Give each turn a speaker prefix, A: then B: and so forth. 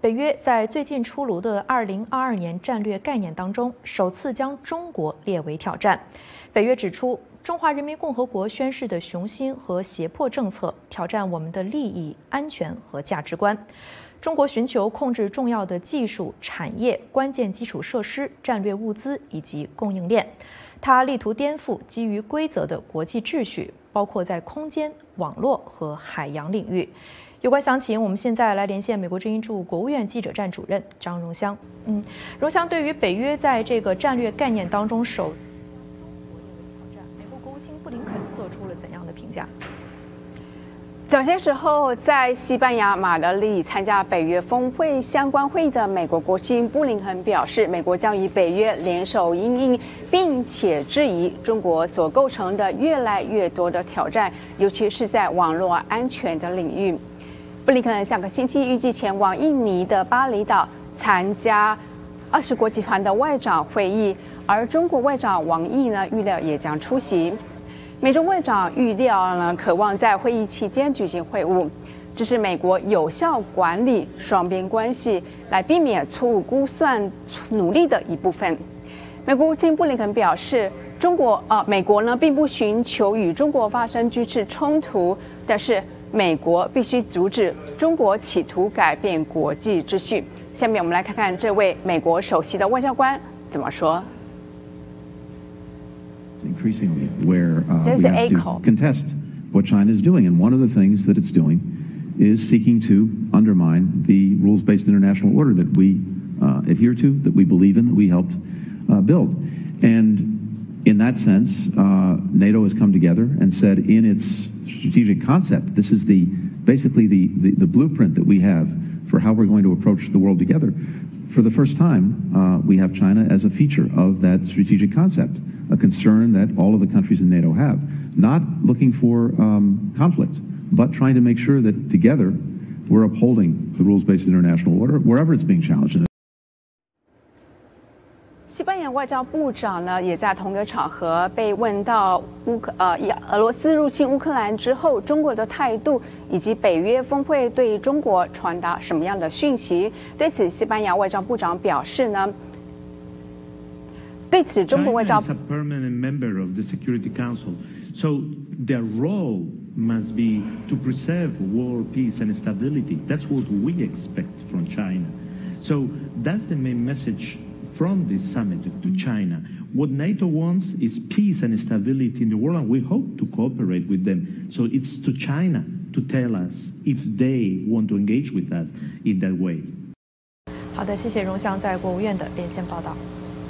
A: 北约在最近出炉的2022年战略概念当中，首次将中国列为挑战。北约指出，中华人民共和国宣示的雄心和胁迫政策挑战我们的利益、安全和价值观。中国寻求控制重要的技术产业、关键基础设施、战略物资以及供应链。它力图颠覆基于规则的国际秩序，包括在空间、网络和海洋领域。有关详情，我们现在来连线美国之音驻国务院记者站主任张荣香。嗯，荣香，对于北约在这个战略概念当中首次将中国列为挑战，美国国务卿布林肯做出了怎样的评价？
B: 早些时候，在西班牙马德里参加北约峰会相关会议的美国国务卿布林肯表示，美国将与北约联手应应，并且质疑中国所构成的越来越多的挑战，尤其是在网络安全的领域。布林肯下个星期预计前往印尼的巴厘岛参加二十国集团的外长会议，而中国外长王毅呢，预料也将出席。美中外长预料呢，渴望在会议期间举行会晤，这是美国有效管理双边关系、来避免错误估算努力的一部分。美国国务卿布林肯表示，中国啊，美国呢并不寻求与中国发生军事冲突，但是美国必须阻止中国企图改变国际秩序。下面我们来看看这位美国首席的外交官怎么说。
C: increasingly where uh,
B: There's
C: we
B: an
C: have
B: echo.
C: to contest what China is doing. And one of the things that it's doing is seeking to undermine the rules-based international order that we uh, adhere to, that we believe in, that we helped uh, build. And in that sense, uh, NATO has come together and said in its strategic concept, this is the basically the, the, blueprint that we have for how we're going to approach the world together. For the first time, uh, we have China as a feature of that strategic concept, a concern that all of the countries in NATO have. Not looking for um, conflict, but trying to make sure that together we're upholding the rules based international order wherever it's being challenged.
B: 西班牙外交部长呢，也在同一个场合被问到乌克呃，俄罗斯入侵乌克兰之后，中国的态度以及北约峰会对中国传达什么样的讯息？对此，西班牙外交部长表示呢，对此，中国外交
D: a permanent member of the Security Council, so their role must be to preserve world peace and stability. That's what we expect from China. So that's the main message from this summit to China. What NATO wants is peace and stability in the world, and we hope to cooperate with them. So it's to China to tell us if they want to engage with us in that way.
A: 好的，谢谢荣祥在国务院的连线报道。